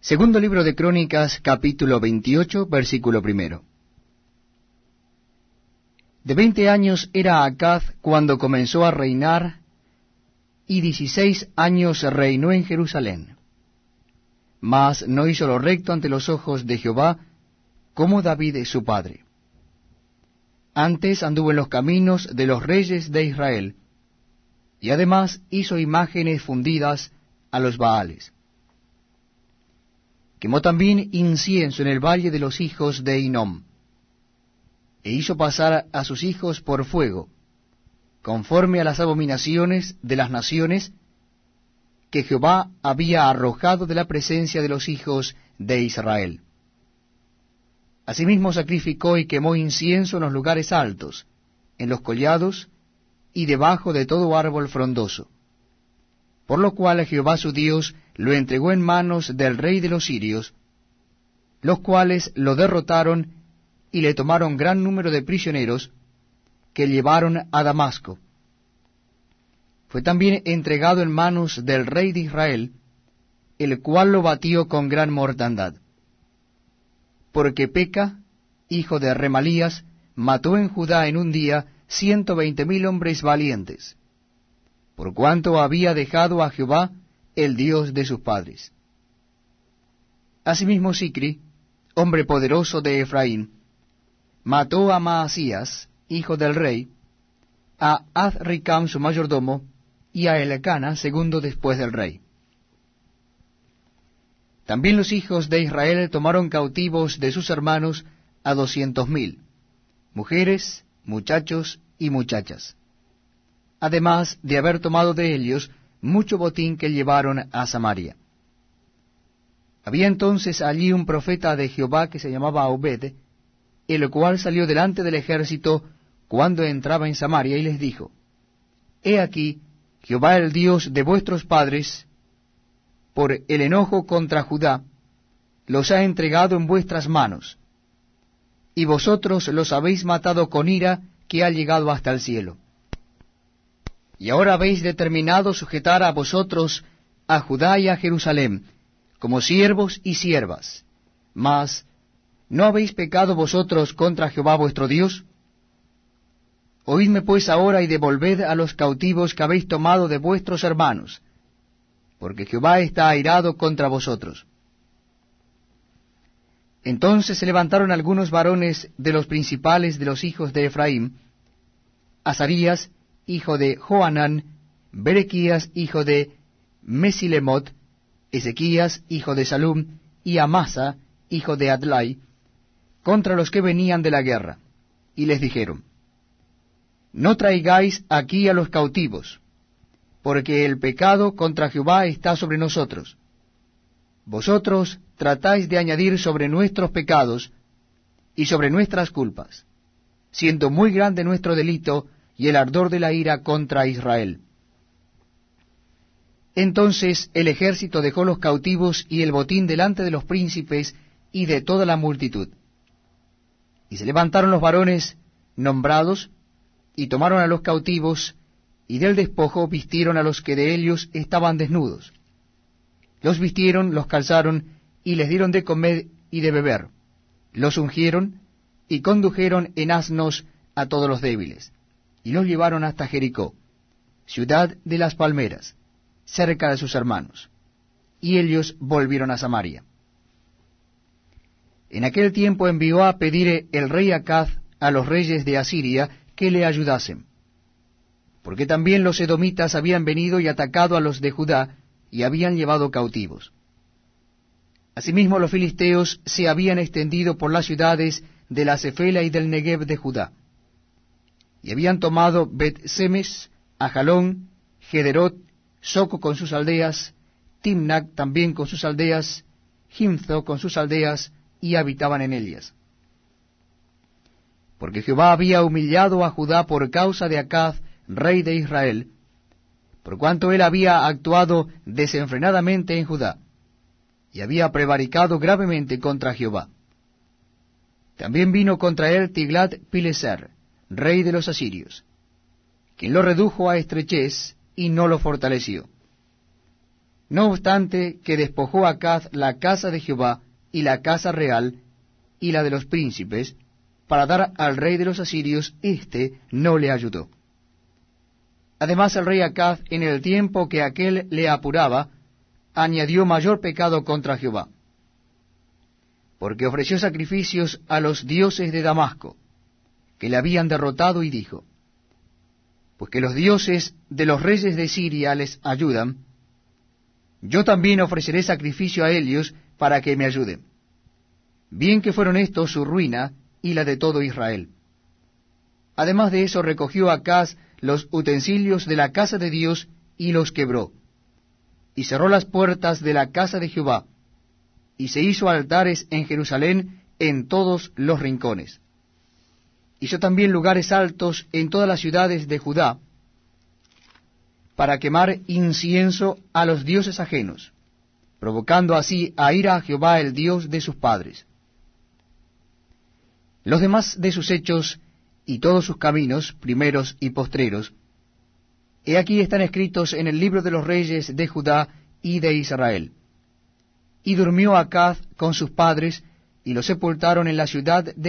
Segundo libro de Crónicas, capítulo 28, versículo primero. De veinte años era Acaz cuando comenzó a reinar, y dieciséis años reinó en Jerusalén. Mas no hizo lo recto ante los ojos de Jehová, como David su padre. Antes anduvo en los caminos de los reyes de Israel, y además hizo imágenes fundidas a los Baales. Quemó también incienso en el valle de los hijos de Inom, e hizo pasar a sus hijos por fuego, conforme a las abominaciones de las naciones que Jehová había arrojado de la presencia de los hijos de Israel. Asimismo sacrificó y quemó incienso en los lugares altos, en los collados y debajo de todo árbol frondoso. Por lo cual Jehová su Dios lo entregó en manos del rey de los sirios, los cuales lo derrotaron y le tomaron gran número de prisioneros que llevaron a Damasco. Fue también entregado en manos del rey de Israel, el cual lo batió con gran mortandad. Porque Peca, hijo de Remalías, mató en Judá en un día ciento veinte mil hombres valientes, por cuanto había dejado a Jehová, el Dios de sus padres. Asimismo Sicri, hombre poderoso de Efraín, mató a Maasías, hijo del rey, a Azricam su mayordomo, y a Elecana, segundo después del rey. También los hijos de Israel tomaron cautivos de sus hermanos a doscientos mil, mujeres, muchachos y muchachas, además de haber tomado de ellos mucho botín que llevaron a Samaria. Había entonces allí un profeta de Jehová que se llamaba Obed, el cual salió delante del ejército cuando entraba en Samaria y les dijo, He aquí, Jehová el Dios de vuestros padres, por el enojo contra Judá, los ha entregado en vuestras manos, y vosotros los habéis matado con ira que ha llegado hasta el cielo. Y ahora habéis determinado sujetar a vosotros a Judá y a Jerusalén, como siervos y siervas. Mas, ¿no habéis pecado vosotros contra Jehová vuestro Dios? Oídme pues ahora y devolved a los cautivos que habéis tomado de vuestros hermanos, porque Jehová está airado contra vosotros. Entonces se levantaron algunos varones de los principales de los hijos de Efraín, Azarías, hijo de Joanán, Berequías, hijo de Mesilemot, Ezequías, hijo de Salum, y Amasa, hijo de Adlai, contra los que venían de la guerra, y les dijeron, No traigáis aquí a los cautivos, porque el pecado contra Jehová está sobre nosotros. Vosotros tratáis de añadir sobre nuestros pecados y sobre nuestras culpas, siendo muy grande nuestro delito y el ardor de la ira contra Israel. Entonces el ejército dejó los cautivos y el botín delante de los príncipes y de toda la multitud. Y se levantaron los varones nombrados, y tomaron a los cautivos, y del despojo vistieron a los que de ellos estaban desnudos. Los vistieron, los calzaron, y les dieron de comer y de beber. Los ungieron, y condujeron en asnos a todos los débiles, y los llevaron hasta Jericó, ciudad de las palmeras, cerca de sus hermanos. Y ellos volvieron a Samaria. En aquel tiempo envió a pedir el rey Acaz a los reyes de Asiria que le ayudasen porque también los edomitas habían venido y atacado a los de Judá, y habían llevado cautivos. Asimismo los filisteos se habían extendido por las ciudades de la Cefela y del Negev de Judá, y habían tomado Bet-Semes, Ajalón, Gederot, Soco con sus aldeas, Timnac también con sus aldeas, Jimzo con sus aldeas, y habitaban en ellas. Porque Jehová había humillado a Judá por causa de Acaz, rey de Israel, por cuanto él había actuado desenfrenadamente en Judá, y había prevaricado gravemente contra Jehová. También vino contra él Tiglat Pileser, rey de los asirios, quien lo redujo a estrechez y no lo fortaleció. No obstante que despojó Acaz la casa de Jehová y la casa real y la de los príncipes, para dar al rey de los asirios, éste no le ayudó. Además el rey Acaz, en el tiempo que aquel le apuraba, añadió mayor pecado contra Jehová, porque ofreció sacrificios a los dioses de Damasco, que le habían derrotado, y dijo, Pues que los dioses de los reyes de Siria les ayudan, yo también ofreceré sacrificio a ellos para que me ayuden. Bien que fueron estos su ruina y la de todo Israel. Además de eso recogió Acaz los utensilios de la casa de Dios y los quebró, y cerró las puertas de la casa de Jehová, y se hizo altares en Jerusalén en todos los rincones. Hizo también lugares altos en todas las ciudades de Judá, para quemar incienso a los dioses ajenos, provocando así a ira a Jehová el Dios de sus padres. Los demás de sus hechos y todos sus caminos, primeros y postreros, he aquí están escritos en el libro de los reyes de Judá y de Israel. Y durmió Acaz con sus padres, y los sepultaron en la ciudad de